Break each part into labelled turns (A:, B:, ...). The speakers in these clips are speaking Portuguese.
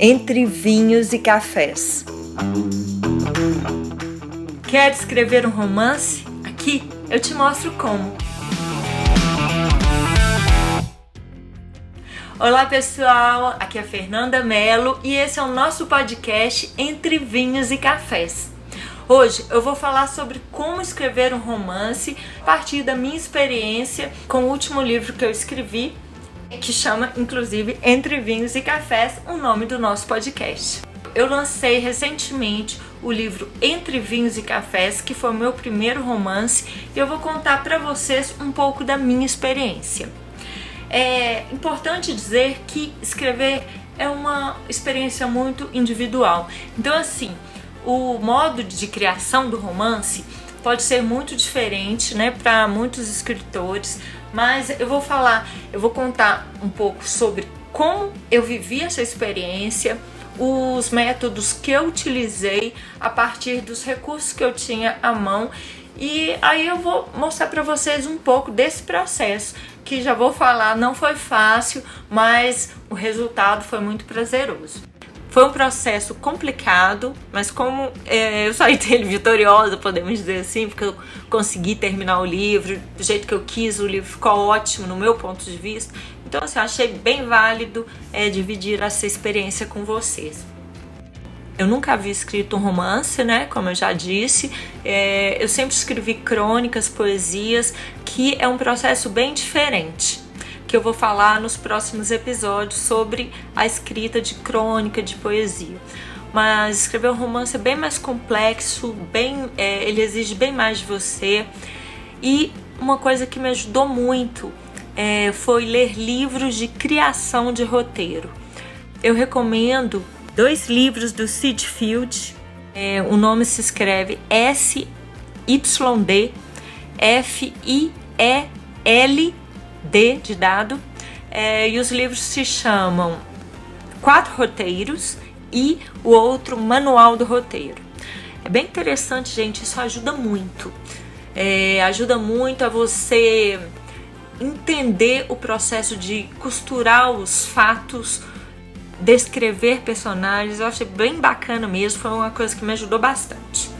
A: Entre vinhos e cafés. Quer escrever um romance? Aqui eu te mostro como. Olá pessoal, aqui é a Fernanda Mello e esse é o nosso podcast Entre Vinhos e Cafés. Hoje eu vou falar sobre como escrever um romance a partir da minha experiência com o último livro que eu escrevi, que chama inclusive Entre Vinhos e Cafés, o nome do nosso podcast. Eu lancei recentemente o livro Entre Vinhos e Cafés, que foi o meu primeiro romance, e eu vou contar para vocês um pouco da minha experiência. É importante dizer que escrever é uma experiência muito individual. Então, assim, o modo de criação do romance pode ser muito diferente, né, para muitos escritores, mas eu vou falar, eu vou contar um pouco sobre como eu vivi essa experiência, os métodos que eu utilizei a partir dos recursos que eu tinha à mão e aí eu vou mostrar para vocês um pouco desse processo que já vou falar, não foi fácil, mas o resultado foi muito prazeroso. Foi um processo complicado, mas como é, eu saí dele vitoriosa, podemos dizer assim, porque eu consegui terminar o livro do jeito que eu quis, o livro ficou ótimo no meu ponto de vista. Então, assim, achei bem válido é, dividir essa experiência com vocês. Eu nunca havia escrito um romance, né? Como eu já disse. É, eu sempre escrevi crônicas, poesias, que é um processo bem diferente. Que eu vou falar nos próximos episódios sobre a escrita de crônica, de poesia. Mas escrever um romance é bem mais complexo, bem, é, ele exige bem mais de você. E uma coisa que me ajudou muito é, foi ler livros de criação de roteiro. Eu recomendo dois livros do Sid Field. É, o nome se escreve S-Y-D F-I-E-L-D de dado. É, e os livros se chamam Quatro Roteiros e o outro Manual do Roteiro. É bem interessante, gente, isso ajuda muito. É, ajuda muito a você entender o processo de costurar os fatos, descrever personagens. Eu achei bem bacana mesmo, foi uma coisa que me ajudou bastante.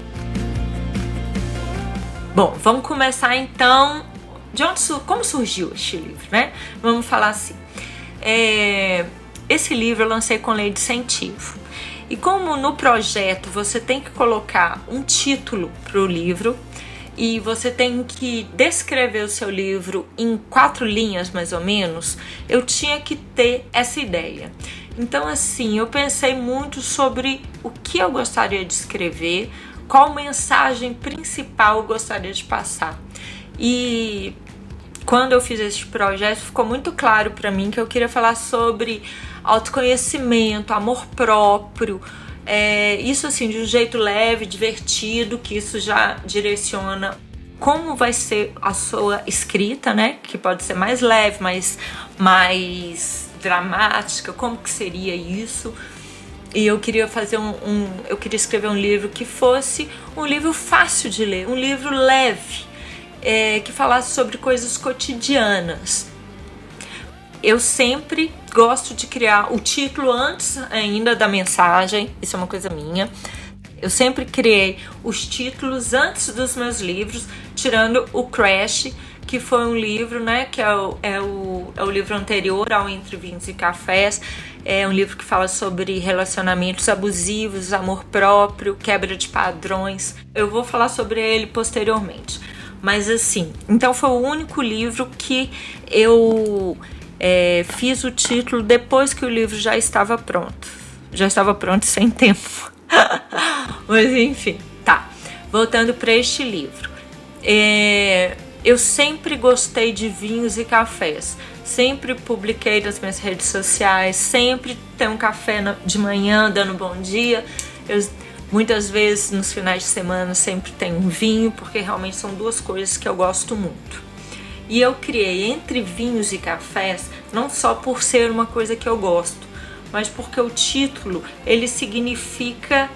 A: Bom, vamos começar então. De onde como surgiu este livro, né? Vamos falar assim. É, esse livro eu lancei com lei de incentivo. E como no projeto você tem que colocar um título para o livro, e você tem que descrever o seu livro em quatro linhas mais ou menos, eu tinha que ter essa ideia. Então, assim, eu pensei muito sobre o que eu gostaria de escrever, qual mensagem principal eu gostaria de passar. E quando eu fiz este projeto, ficou muito claro para mim que eu queria falar sobre autoconhecimento, amor próprio, é, isso assim de um jeito leve, divertido, que isso já direciona como vai ser a sua escrita, né? Que pode ser mais leve, mais, mais dramática, como que seria isso? E eu queria fazer um, um, eu queria escrever um livro que fosse um livro fácil de ler, um livro leve, é, que falasse sobre coisas cotidianas. Eu sempre gosto de criar o título antes ainda da mensagem, isso é uma coisa minha. Eu sempre criei os títulos antes dos meus livros, tirando o Crash, que foi um livro, né, que é o, é o, é o livro anterior ao Entre Vinhos e Cafés. É um livro que fala sobre relacionamentos abusivos, amor próprio, quebra de padrões. Eu vou falar sobre ele posteriormente. Mas assim, então foi o único livro que eu é, fiz o título depois que o livro já estava pronto. Já estava pronto sem tempo. Mas enfim, tá. Voltando para este livro. É, eu sempre gostei de vinhos e cafés. Sempre publiquei nas minhas redes sociais. Sempre tenho um café de manhã dando bom dia. Eu, muitas vezes nos finais de semana sempre tenho um vinho, porque realmente são duas coisas que eu gosto muito. E eu criei entre vinhos e cafés não só por ser uma coisa que eu gosto, mas porque o título ele significa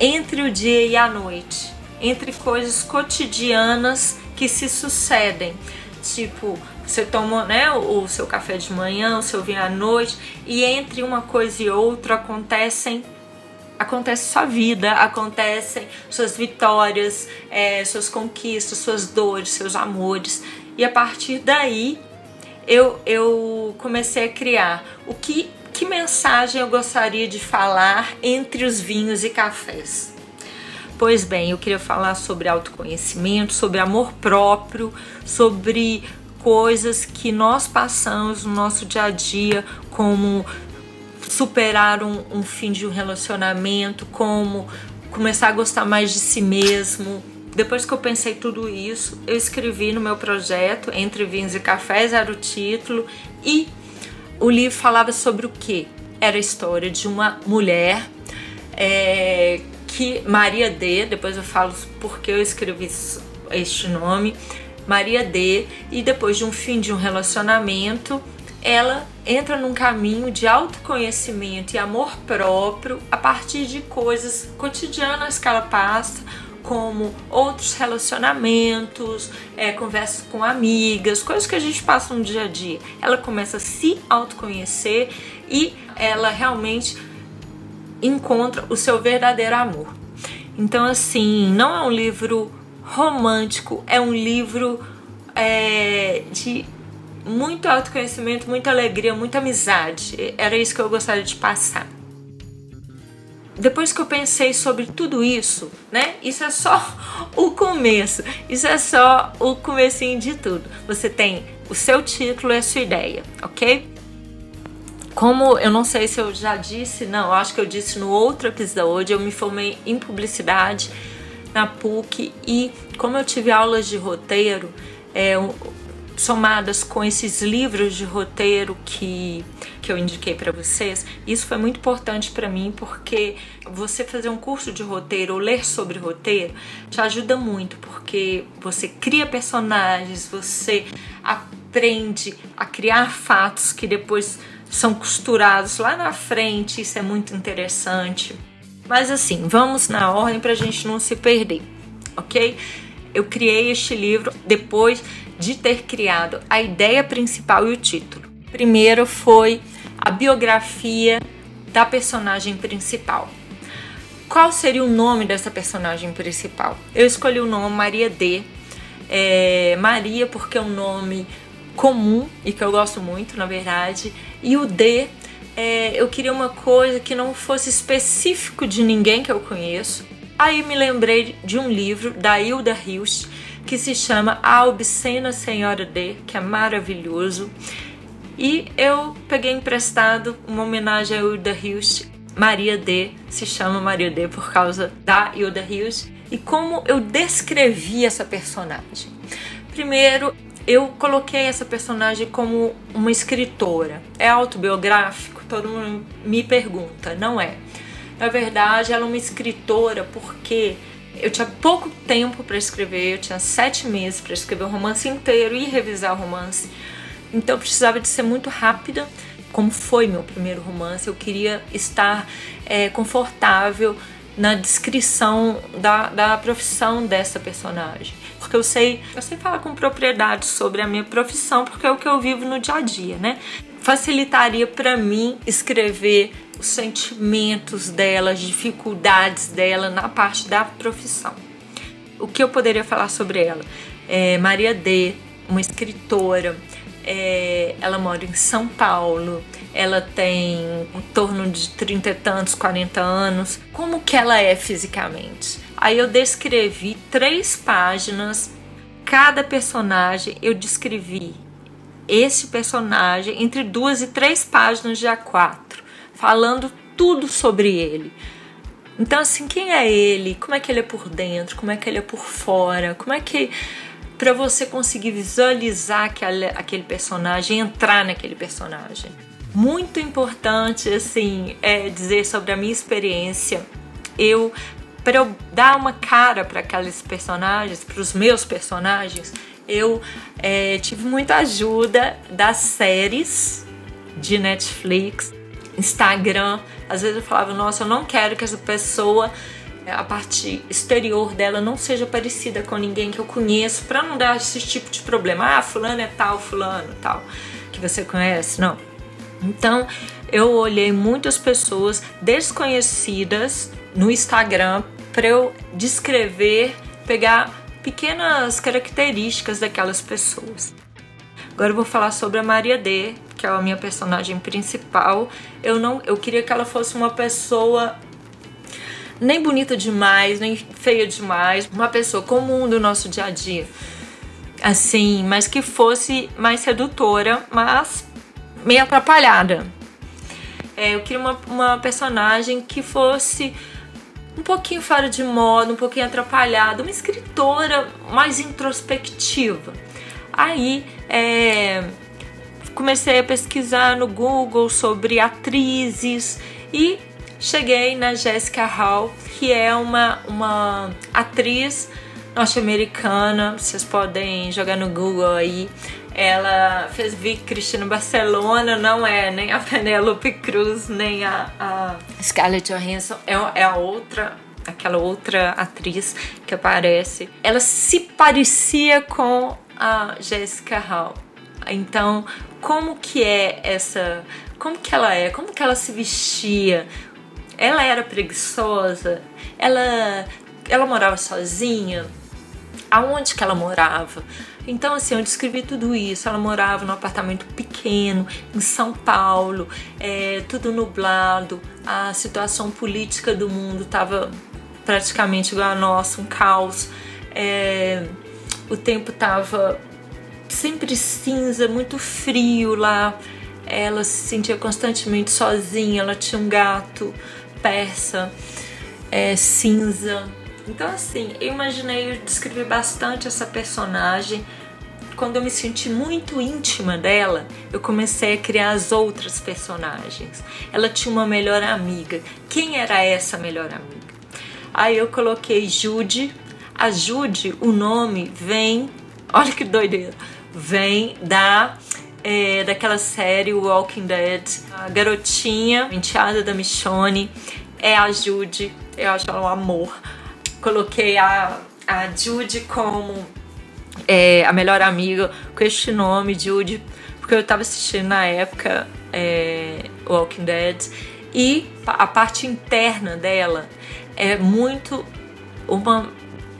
A: entre o dia e a noite, entre coisas cotidianas que se sucedem. Tipo, Você toma né, o seu café de manhã, o seu vinho à noite, e entre uma coisa e outra acontecem acontece sua vida, acontecem suas vitórias, é, suas conquistas, suas dores, seus amores. E a partir daí eu, eu comecei a criar o que, que mensagem eu gostaria de falar entre os vinhos e cafés. Pois bem, eu queria falar sobre autoconhecimento, sobre amor próprio, sobre coisas que nós passamos no nosso dia a dia, como superar um, um fim de um relacionamento, como começar a gostar mais de si mesmo. Depois que eu pensei tudo isso, eu escrevi no meu projeto Entre Vinhos e Cafés, era o título, e o livro falava sobre o que? Era a história de uma mulher é, que Maria D, depois eu falo porque eu escrevi este nome, Maria D, e depois de um fim de um relacionamento, ela entra num caminho de autoconhecimento e amor próprio a partir de coisas cotidianas que ela passa, como outros relacionamentos, é, conversas com amigas, coisas que a gente passa no dia a dia. Ela começa a se autoconhecer e ela realmente encontra o seu verdadeiro amor. Então, assim, não é um livro romântico, é um livro é, de muito autoconhecimento, muita alegria, muita amizade. Era isso que eu gostaria de passar. Depois que eu pensei sobre tudo isso, né? Isso é só o começo. Isso é só o comecinho de tudo. Você tem o seu título e a sua ideia, ok? Como eu não sei se eu já disse, não, acho que eu disse no outro episódio, eu me formei em publicidade na PUC e como eu tive aulas de roteiro, é, somadas com esses livros de roteiro que, que eu indiquei para vocês, isso foi muito importante para mim porque você fazer um curso de roteiro ou ler sobre roteiro te ajuda muito porque você cria personagens, você aprende a criar fatos que depois são costurados lá na frente, isso é muito interessante. Mas assim, vamos na ordem para a gente não se perder, ok? Eu criei este livro depois de ter criado a ideia principal e o título. Primeiro foi a biografia da personagem principal. Qual seria o nome dessa personagem principal? Eu escolhi o nome Maria D. É, Maria porque é um nome comum e que eu gosto muito, na verdade. E o D, é, eu queria uma coisa que não fosse específico de ninguém que eu conheço. Aí me lembrei de um livro da Hilda Hilst que se chama A Obscena Senhora D, que é maravilhoso. E eu peguei emprestado uma homenagem a Hilda Hilst, Maria D, se chama Maria D por causa da Hilda Hilst. E como eu descrevi essa personagem? Primeiro, eu coloquei essa personagem como uma escritora. É autobiográfico? Todo mundo me pergunta. Não é. Na verdade, ela é uma escritora porque eu tinha pouco tempo para escrever, eu tinha sete meses para escrever o romance inteiro e revisar o romance. Então eu precisava de ser muito rápida. Como foi meu primeiro romance, eu queria estar é, confortável na descrição da, da profissão dessa personagem. Porque eu sei, eu sei falar com propriedade sobre a minha profissão, porque é o que eu vivo no dia a dia, né? Facilitaria para mim escrever os sentimentos dela, as dificuldades dela na parte da profissão. O que eu poderia falar sobre ela? É Maria D, uma escritora, é, ela mora em São Paulo, ela tem em torno de 30 e tantos, 40 anos. Como que ela é fisicamente? Aí eu descrevi três páginas, cada personagem eu descrevi esse personagem entre duas e três páginas de A4 falando tudo sobre ele. Então, assim, quem é ele? Como é que ele é por dentro? Como é que ele é por fora? Como é que. para você conseguir visualizar aquele, aquele personagem, entrar naquele personagem. Muito importante, assim, é dizer sobre a minha experiência. Eu, para eu dar uma cara para aqueles personagens, para os meus personagens, eu é, tive muita ajuda das séries de Netflix Instagram. Às vezes eu falava, nossa, eu não quero que essa pessoa a parte exterior dela não seja parecida com ninguém que eu conheço, para não dar esse tipo de problema. Ah, fulano é tal, fulano tal, que você conhece, não. Então, eu olhei muitas pessoas desconhecidas no Instagram para eu descrever, pegar pequenas características daquelas pessoas. Agora eu vou falar sobre a Maria D, que é a minha personagem principal. Eu não, eu queria que ela fosse uma pessoa nem bonita demais, nem feia demais, uma pessoa comum do nosso dia a dia. Assim, mas que fosse mais sedutora, mas meio atrapalhada. É, eu queria uma, uma personagem que fosse um pouquinho fora de moda, um pouquinho atrapalhada, uma escritora mais introspectiva. Aí é, comecei a pesquisar no Google sobre atrizes e cheguei na Jessica Hall, que é uma, uma atriz norte-americana. Vocês podem jogar no Google aí. Ela fez Vic Cristina Barcelona, não é nem a Penélope Cruz, nem a, a Scarlett Johansson, é, é a outra aquela outra atriz que aparece, ela se parecia com a Jessica Hall. Então, como que é essa, como que ela é, como que ela se vestia? Ela era preguiçosa? Ela ela morava sozinha? Aonde que ela morava? Então, assim, eu descrevi tudo isso. Ela morava num apartamento pequeno em São Paulo, é, tudo nublado, a situação política do mundo estava praticamente igual a nossa, um caos. É, o tempo estava sempre cinza, muito frio lá. Ela se sentia constantemente sozinha. Ela tinha um gato persa, é, cinza. Então, assim, eu imaginei, eu descrevi bastante essa personagem. Quando eu me senti muito íntima dela, eu comecei a criar as outras personagens. Ela tinha uma melhor amiga. Quem era essa melhor amiga? Aí eu coloquei Jude. A Jude, o nome vem, olha que doideira, vem da é, daquela série Walking Dead. A garotinha, enteada da Michonne, é a Jude. Eu acho ela um amor. Coloquei a, a Jude como é, a melhor amiga com este nome, Jude, porque eu tava assistindo na época é, Walking Dead. E a parte interna dela é muito uma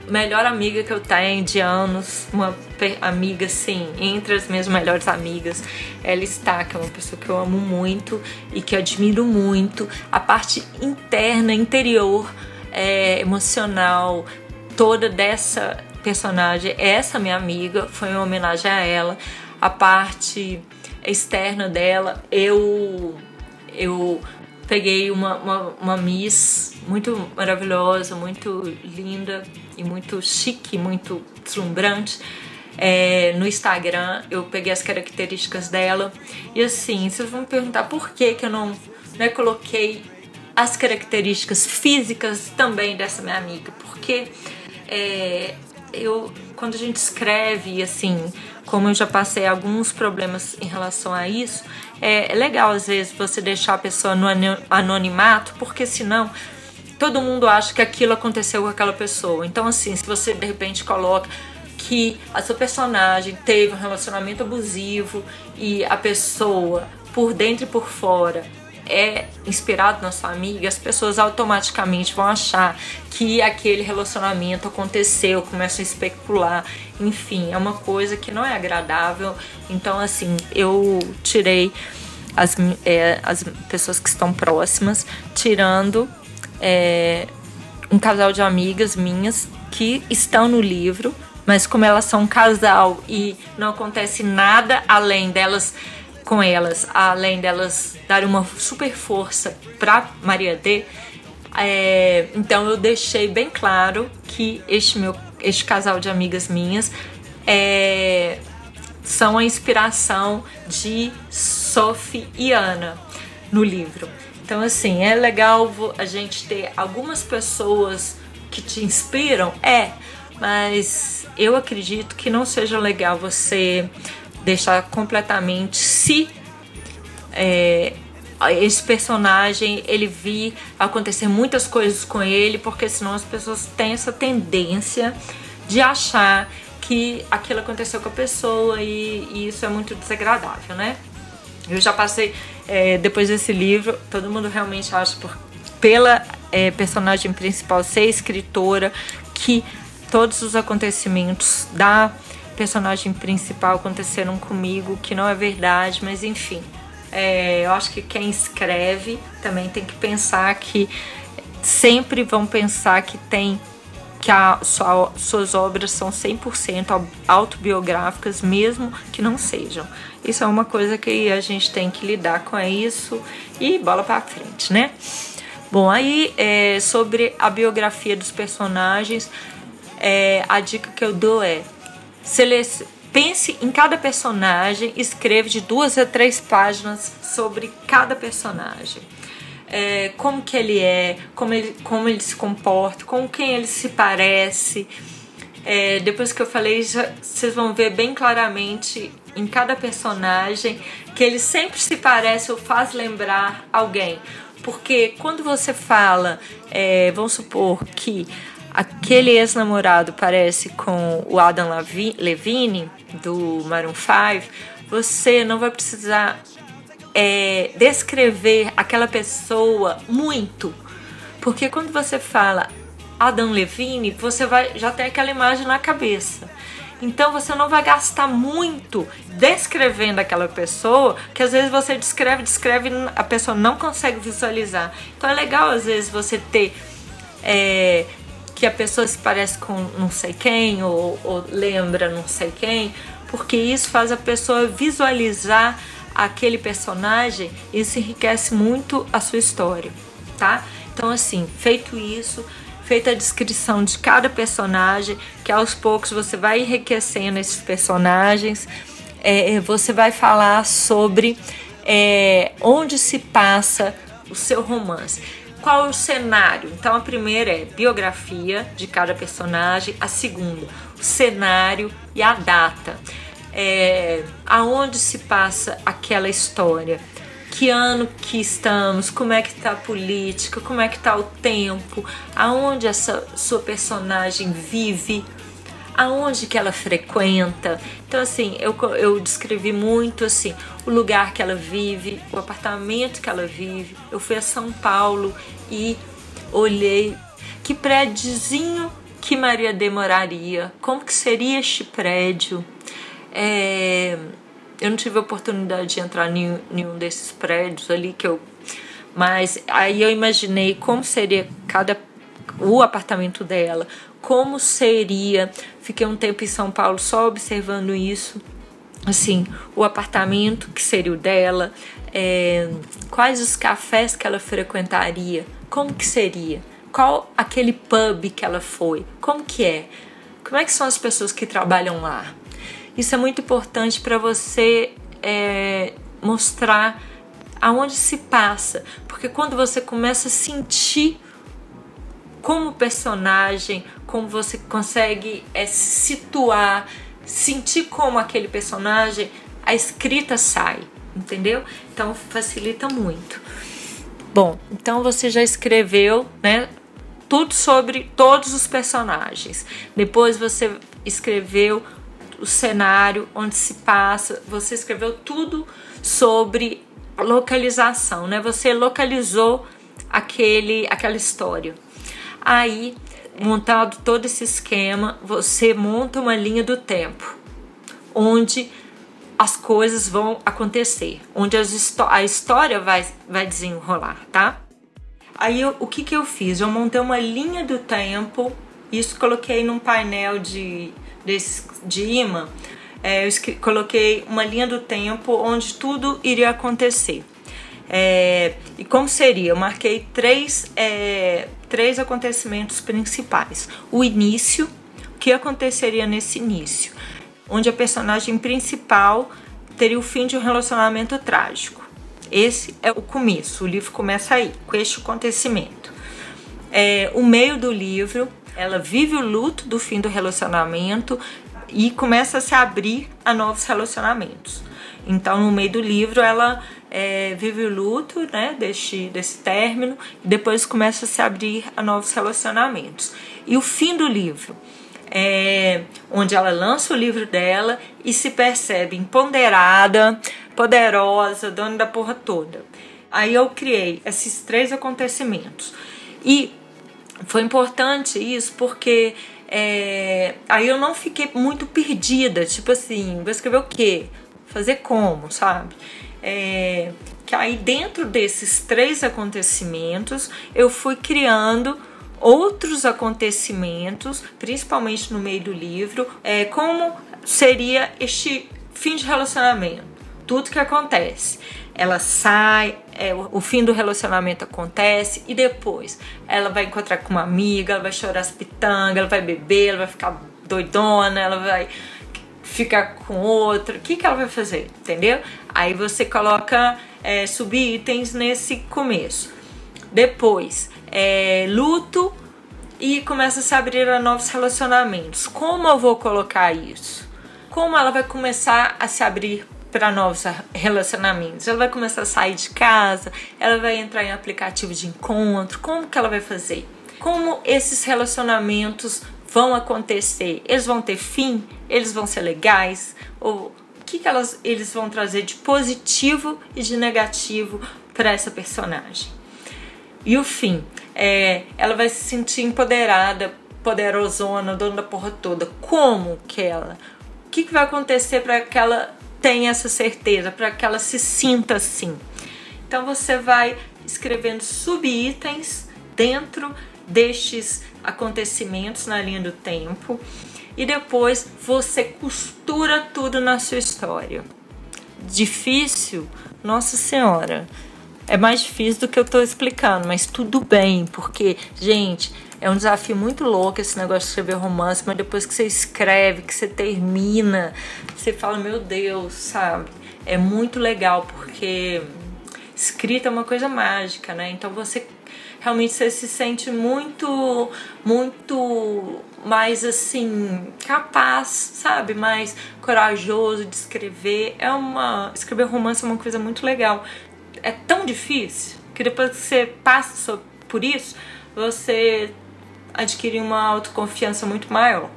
A: melhor amiga que eu tenho de anos, uma amiga assim, entre as minhas melhores amigas. Ela está, que é uma pessoa que eu amo muito e que admiro muito. A parte interna, interior, é, emocional, toda dessa personagem, essa minha amiga, foi uma homenagem a ela. A parte externa dela, eu eu peguei uma, uma, uma Miss muito maravilhosa, muito linda e muito chique, muito deslumbrante. É, no Instagram eu peguei as características dela e assim, vocês vão me perguntar por que, que eu não né, coloquei as características físicas também dessa minha amiga, porque é, eu quando a gente escreve assim, como eu já passei alguns problemas em relação a isso, é, é legal às vezes você deixar a pessoa no anonimato, porque senão todo mundo acha que aquilo aconteceu com aquela pessoa. Então, assim, se você de repente coloca que a sua personagem teve um relacionamento abusivo e a pessoa, por dentro e por fora, é inspirado na sua amiga, as pessoas automaticamente vão achar que aquele relacionamento aconteceu, começam a especular, enfim, é uma coisa que não é agradável. Então, assim, eu tirei as, é, as pessoas que estão próximas, tirando é, um casal de amigas minhas que estão no livro, mas como elas são um casal e não acontece nada além delas com elas, além delas darem uma super força para Maria D, é, então eu deixei bem claro que este meu este casal de amigas minhas é, são a inspiração de Sophie e Ana no livro. Então, assim, é legal a gente ter algumas pessoas que te inspiram, é, mas eu acredito que não seja legal você deixar completamente se é, esse personagem ele vi acontecer muitas coisas com ele, porque senão as pessoas têm essa tendência de achar que aquilo aconteceu com a pessoa e, e isso é muito desagradável, né? Eu já passei, é, depois desse livro, todo mundo realmente acha, por, pela é, personagem principal ser escritora, que todos os acontecimentos da personagem principal aconteceram comigo, que não é verdade, mas enfim. É, eu acho que quem escreve também tem que pensar que sempre vão pensar que tem que a, sua, suas obras são 100% autobiográficas, mesmo que não sejam. Isso é uma coisa que a gente tem que lidar com isso e bola para frente, né? Bom, aí é, sobre a biografia dos personagens, é, a dica que eu dou é pense em cada personagem, escreva de duas a três páginas sobre cada personagem é, como que ele é, como ele, como ele se comporta, com quem ele se parece. É, depois que eu falei, vocês vão ver bem claramente em cada personagem que ele sempre se parece ou faz lembrar alguém. Porque quando você fala, é, vamos supor que aquele ex-namorado parece com o Adam Levine, do Maroon 5, você não vai precisar é, descrever aquela pessoa muito. Porque quando você fala Adam Levine, você vai já tem aquela imagem na cabeça. Então você não vai gastar muito descrevendo aquela pessoa, que às vezes você descreve, descreve a pessoa não consegue visualizar. Então é legal às vezes você ter é, que a pessoa se parece com não sei quem ou, ou lembra não sei quem, porque isso faz a pessoa visualizar aquele personagem, isso enriquece muito a sua história, tá? Então, assim, feito isso, feita a descrição de cada personagem, que aos poucos você vai enriquecendo esses personagens, é, você vai falar sobre é, onde se passa o seu romance. Qual é o cenário? Então, a primeira é biografia de cada personagem, a segunda, o cenário e a data. É, aonde se passa aquela história, que ano que estamos, como é que está a política, como é que está o tempo, aonde essa sua personagem vive, aonde que ela frequenta. Então assim, eu, eu descrevi muito assim o lugar que ela vive, o apartamento que ela vive. Eu fui a São Paulo e olhei que prédiozinho que Maria demoraria, como que seria este prédio, é, eu não tive a oportunidade de entrar em nenhum desses prédios ali que eu. Mas aí eu imaginei como seria cada o apartamento dela, como seria. Fiquei um tempo em São Paulo só observando isso. Assim, o apartamento que seria o dela, é, quais os cafés que ela frequentaria, como que seria, qual aquele pub que ela foi, como que é, como é que são as pessoas que trabalham lá, isso é muito importante para você é, mostrar aonde se passa, porque quando você começa a sentir como personagem, como você consegue é, se situar, sentir como aquele personagem, a escrita sai, entendeu? Então facilita muito. Bom, então você já escreveu, né? Tudo sobre todos os personagens. Depois você escreveu o cenário, onde se passa, você escreveu tudo sobre localização, né? Você localizou aquele, aquela história. Aí, montado todo esse esquema, você monta uma linha do tempo, onde as coisas vão acontecer, onde a história vai, vai desenrolar, tá? Aí o que, que eu fiz? Eu montei uma linha do tempo, isso coloquei num painel de de imã, é, eu coloquei uma linha do tempo onde tudo iria acontecer. É, e como seria? Eu marquei três, é, três acontecimentos principais. O início, o que aconteceria nesse início? Onde a personagem principal teria o fim de um relacionamento trágico. Esse é o começo, o livro começa aí, com este acontecimento. É, o meio do livro ela vive o luto do fim do relacionamento e começa a se abrir a novos relacionamentos. Então, no meio do livro, ela é, vive o luto né, desse, desse término e depois começa a se abrir a novos relacionamentos. E o fim do livro, é, onde ela lança o livro dela e se percebe empoderada, poderosa, dona da porra toda. Aí eu criei esses três acontecimentos. E foi importante isso porque é, aí eu não fiquei muito perdida, tipo assim, vou escrever o quê? Fazer como, sabe? É, que aí dentro desses três acontecimentos eu fui criando outros acontecimentos, principalmente no meio do livro, é, como seria este fim de relacionamento, tudo que acontece. Ela sai, é, o, o fim do relacionamento acontece e depois ela vai encontrar com uma amiga, ela vai chorar as pitangas, ela vai beber, ela vai ficar doidona, ela vai ficar com outra. O que, que ela vai fazer? Entendeu? Aí você coloca é, subitens nesse começo. Depois, é, luto e começa a se abrir a novos relacionamentos. Como eu vou colocar isso? Como ela vai começar a se abrir para novos relacionamentos? Ela vai começar a sair de casa, ela vai entrar em aplicativo de encontro. Como que ela vai fazer? Como esses relacionamentos vão acontecer? Eles vão ter fim? Eles vão ser legais? Ou o que, que elas, eles vão trazer de positivo e de negativo para essa personagem? E o fim, é, ela vai se sentir empoderada, poderosona, dona da porra toda. Como que ela? O que, que vai acontecer para que ela tenha essa certeza, para que ela se sinta assim? Então você vai escrevendo subitens dentro destes acontecimentos na linha do tempo e depois você costura tudo na sua história. Difícil? Nossa Senhora é mais difícil do que eu tô explicando, mas tudo bem, porque, gente, é um desafio muito louco esse negócio de escrever romance, mas depois que você escreve, que você termina, você fala, meu Deus, sabe? É muito legal, porque escrita é uma coisa mágica, né? Então você realmente você se sente muito, muito mais assim, capaz, sabe? Mais corajoso de escrever. É uma. Escrever romance é uma coisa muito legal é tão difícil que depois que você passa por isso, você adquire uma autoconfiança muito maior.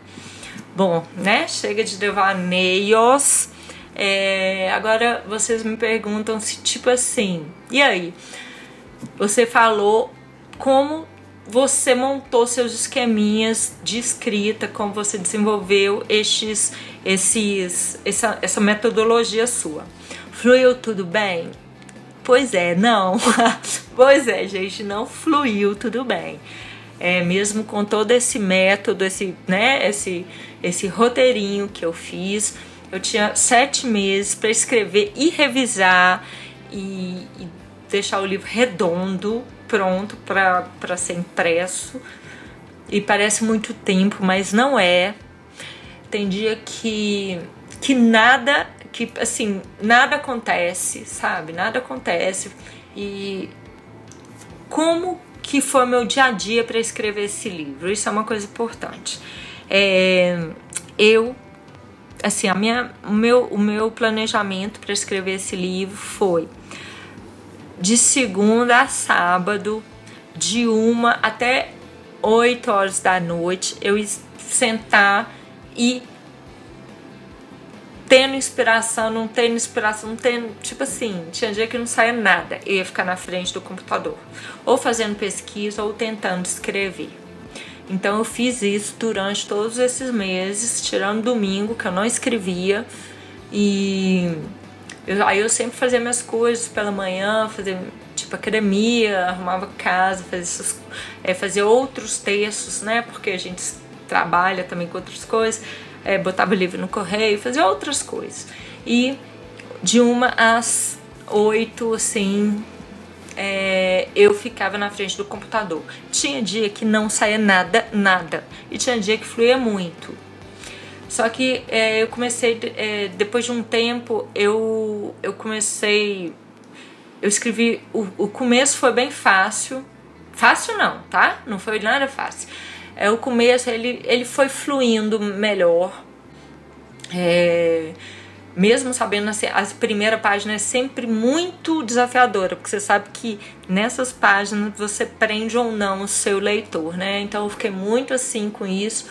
A: Bom, né? Chega de devaneios. É, agora vocês me perguntam se, tipo assim, e aí? Você falou como você montou seus esqueminhas de escrita, como você desenvolveu estes, esses, essa, essa metodologia sua. Fluiu tudo bem? Pois é, não. pois é, gente, não fluiu tudo bem. É, mesmo com todo esse método, esse, né, esse, esse roteirinho que eu fiz, eu tinha sete meses para escrever e revisar e, e, deixar o livro redondo, pronto para ser impresso. E parece muito tempo, mas não é. Tem dia que, que nada que assim, nada acontece, sabe? Nada acontece. E como que foi meu dia a dia para escrever esse livro? Isso é uma coisa importante. É, eu assim, a minha, o, meu, o meu planejamento para escrever esse livro foi de segunda a sábado, de uma até 8 horas da noite, eu sentar e tendo inspiração, não tendo inspiração, não tendo. Tipo assim, tinha dia que não saía nada. Eu ia ficar na frente do computador, ou fazendo pesquisa, ou tentando escrever. Então eu fiz isso durante todos esses meses, tirando domingo, que eu não escrevia. E eu, aí eu sempre fazia minhas coisas pela manhã, fazia tipo academia, arrumava casa, fazia, essas, é, fazia outros textos, né? Porque a gente trabalha também com outras coisas é, botava livro no correio, fazia outras coisas. E de uma às oito, assim, é, eu ficava na frente do computador. Tinha dia que não saía nada, nada. E tinha dia que fluía muito. Só que é, eu comecei, é, depois de um tempo, eu, eu comecei. Eu escrevi. O, o começo foi bem fácil. Fácil não, tá? Não foi nada fácil é, o começo ele, ele foi fluindo melhor. É, mesmo sabendo assim, a primeira página é sempre muito desafiadora, porque você sabe que nessas páginas você prende ou não o seu leitor, né? Então eu fiquei muito assim com isso,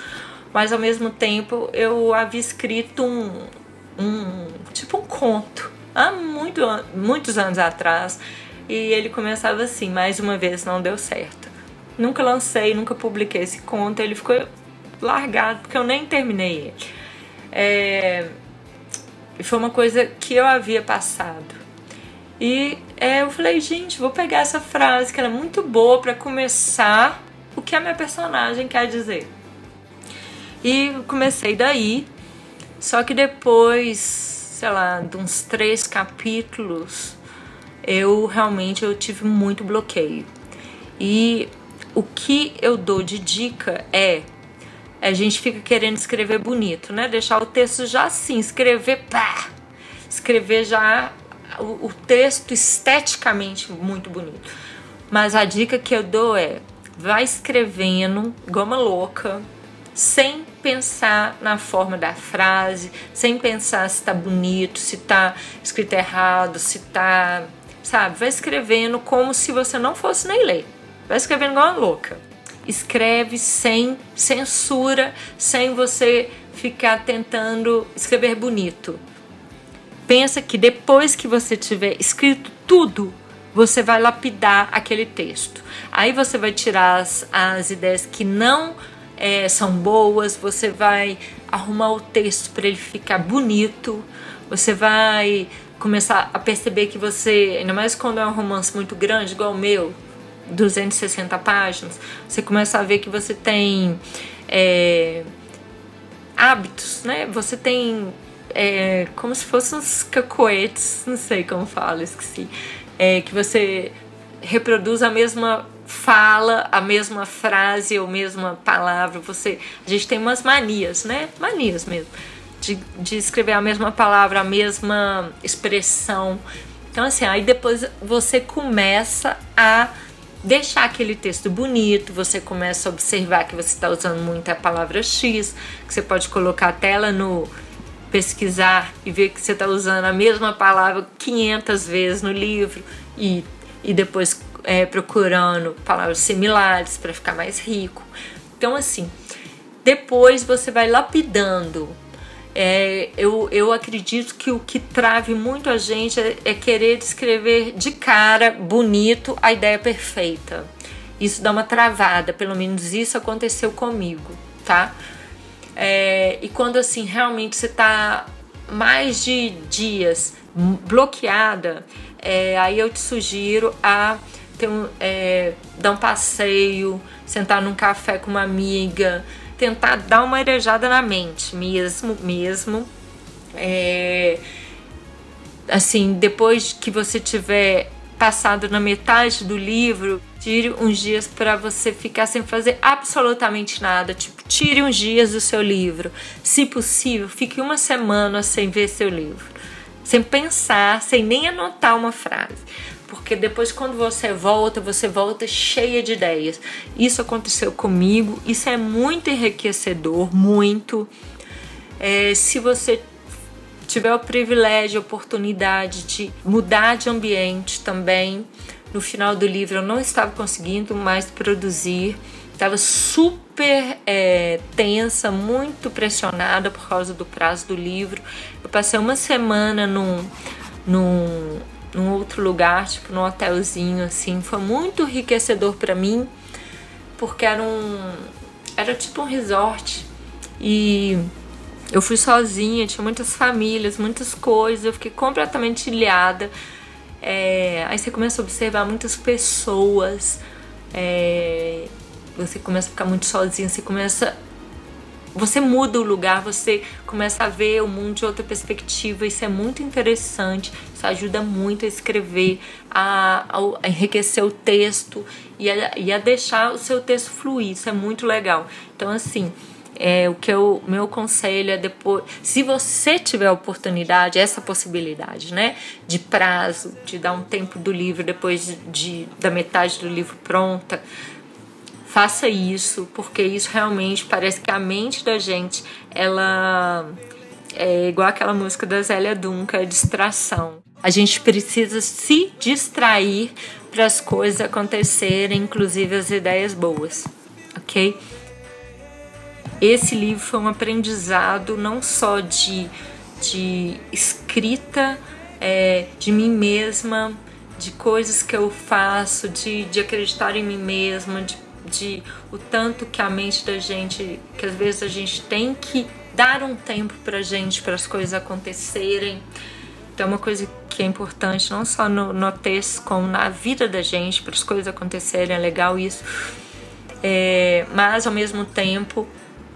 A: mas ao mesmo tempo eu havia escrito um, um tipo um conto há muito, muitos anos atrás e ele começava assim, mais uma vez não deu certo. Nunca lancei, nunca publiquei esse conto, ele ficou largado porque eu nem terminei ele. É, foi uma coisa que eu havia passado. E é, eu falei, gente, vou pegar essa frase que era muito boa para começar o que a minha personagem quer dizer. E comecei daí, só que depois, sei lá, de uns três capítulos, eu realmente eu tive muito bloqueio. E o que eu dou de dica é a gente fica querendo escrever bonito, né? Deixar o texto já assim, escrever pá, escrever já o, o texto esteticamente muito bonito. Mas a dica que eu dou é vai escrevendo uma louca, sem pensar na forma da frase, sem pensar se tá bonito, se tá escrito errado, se tá, sabe? Vai escrevendo como se você não fosse nem ler. Vai escrevendo igual uma louca escreve sem censura, sem você ficar tentando escrever bonito. Pensa que depois que você tiver escrito tudo, você vai lapidar aquele texto. Aí você vai tirar as, as ideias que não é, são boas, você vai arrumar o texto para ele ficar bonito, você vai começar a perceber que você, ainda mais quando é um romance muito grande, igual o meu, 260 páginas, você começa a ver que você tem é, hábitos, né? Você tem é, como se fossem uns cacoetes, não sei como fala, esqueci. É, que você reproduz a mesma fala, a mesma frase ou mesma palavra. Você, a gente tem umas manias, né? Manias mesmo. De, de escrever a mesma palavra, a mesma expressão. Então, assim, aí depois você começa a deixar aquele texto bonito, você começa a observar que você está usando muito a palavra X, que você pode colocar a tela no pesquisar e ver que você está usando a mesma palavra 500 vezes no livro e, e depois é, procurando palavras similares para ficar mais rico. Então, assim, depois você vai lapidando é, eu, eu acredito que o que trave muito a gente é, é querer descrever de cara, bonito, a ideia perfeita. Isso dá uma travada, pelo menos isso aconteceu comigo, tá? É, e quando assim realmente você tá mais de dias bloqueada, é, aí eu te sugiro a ter um, é, dar um passeio, sentar num café com uma amiga, tentar dar uma arejada na mente mesmo, mesmo. É, assim, depois que você tiver passado na metade do livro, tire uns dias para você ficar sem fazer absolutamente nada. Tipo, tire uns dias do seu livro. Se possível, fique uma semana sem ver seu livro, sem pensar, sem nem anotar uma frase porque depois quando você volta, você volta cheia de ideias. Isso aconteceu comigo, isso é muito enriquecedor, muito. É, se você tiver o privilégio, a oportunidade de mudar de ambiente também, no final do livro eu não estava conseguindo mais produzir, estava super é, tensa, muito pressionada por causa do prazo do livro. Eu passei uma semana num, num num outro lugar, tipo num hotelzinho assim. Foi muito enriquecedor para mim, porque era um era tipo um resort e eu fui sozinha, tinha muitas famílias, muitas coisas, eu fiquei completamente ilhada. É, aí você começa a observar muitas pessoas, é, você começa a ficar muito sozinha, você começa você muda o lugar, você começa a ver o mundo de outra perspectiva. Isso é muito interessante. Isso ajuda muito a escrever, a, a enriquecer o texto e a, e a deixar o seu texto fluir. Isso é muito legal. Então, assim, é, o que eu meu conselho é depois, se você tiver a oportunidade, essa possibilidade, né, de prazo, de dar um tempo do livro depois de, de da metade do livro pronta, faça isso, porque isso realmente parece que a mente da gente ela é igual aquela música da Zélia Duncan, é distração. A gente precisa se distrair para as coisas acontecerem, inclusive as ideias boas, ok? Esse livro foi um aprendizado não só de, de escrita é, de mim mesma, de coisas que eu faço, de, de acreditar em mim mesma, de, de o tanto que a mente da gente, que às vezes a gente tem que dar um tempo pra gente para as coisas acontecerem. Então, é uma coisa que é importante, não só no, no texto, como na vida da gente, para as coisas acontecerem, é legal isso. É, mas, ao mesmo tempo,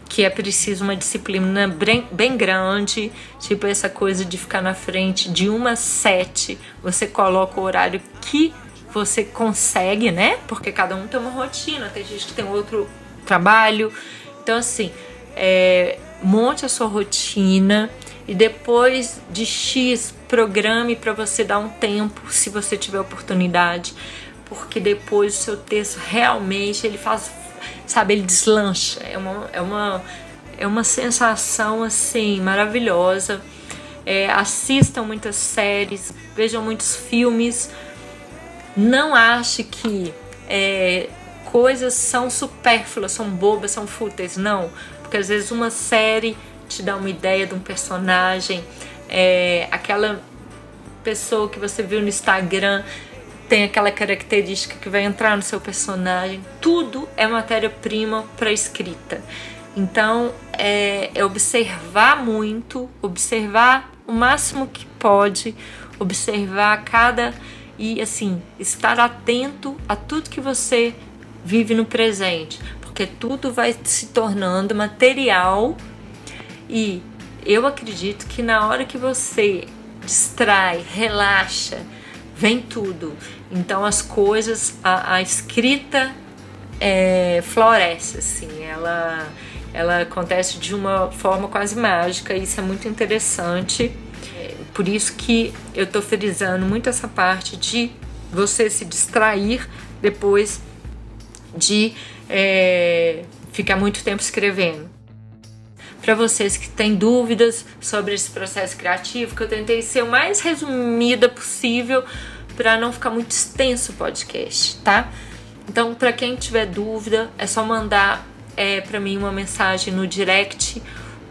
A: que é preciso uma disciplina bem, bem grande, tipo essa coisa de ficar na frente de uma sete, você coloca o horário que você consegue, né? Porque cada um tem uma rotina, tem gente que tem outro trabalho. Então, assim, é, monte a sua rotina e depois de X, programe para você dar um tempo, se você tiver oportunidade, porque depois o seu texto realmente ele faz, sabe, ele deslancha. É uma, é uma, é uma sensação assim maravilhosa. É, assistam muitas séries, vejam muitos filmes. Não ache que é, coisas são supérfluas, são bobas, são fúteis. Não, porque às vezes uma série te dá uma ideia de um personagem, é, aquela pessoa que você viu no Instagram tem aquela característica que vai entrar no seu personagem. Tudo é matéria-prima para escrita. Então é, é observar muito, observar o máximo que pode, observar cada e assim estar atento a tudo que você vive no presente, porque tudo vai se tornando material e eu acredito que na hora que você distrai, relaxa, vem tudo. Então as coisas, a, a escrita é, floresce, assim, ela, ela acontece de uma forma quase mágica, isso é muito interessante. Por isso que eu estou frisando muito essa parte de você se distrair depois de é, ficar muito tempo escrevendo para vocês que têm dúvidas sobre esse processo criativo, que eu tentei ser o mais resumida possível para não ficar muito extenso o podcast, tá? Então, para quem tiver dúvida, é só mandar é, para mim uma mensagem no direct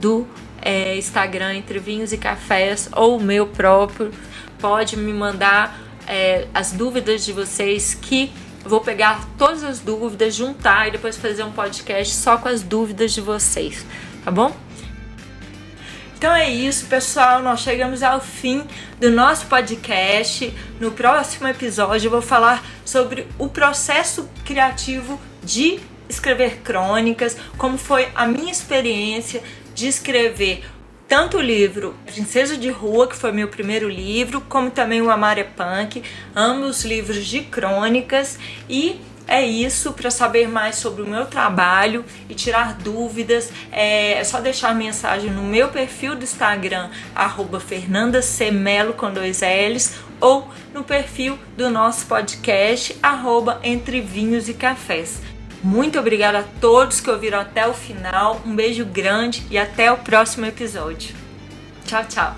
A: do é, Instagram Entre Vinhos e Cafés ou o meu próprio. Pode me mandar é, as dúvidas de vocês que vou pegar todas as dúvidas, juntar e depois fazer um podcast só com as dúvidas de vocês, tá bom? Então é isso, pessoal. Nós chegamos ao fim do nosso podcast. No próximo episódio, eu vou falar sobre o processo criativo de escrever crônicas, como foi a minha experiência de escrever tanto o livro Princesa de Rua, que foi meu primeiro livro, como também o Amar é Punk, ambos livros de crônicas e é isso. Para saber mais sobre o meu trabalho e tirar dúvidas, é, é só deixar mensagem no meu perfil do Instagram, arroba Fernanda Melo com dois L's, ou no perfil do nosso podcast, arroba Entre Vinhos e Cafés. Muito obrigada a todos que ouviram até o final. Um beijo grande e até o próximo episódio. Tchau, tchau.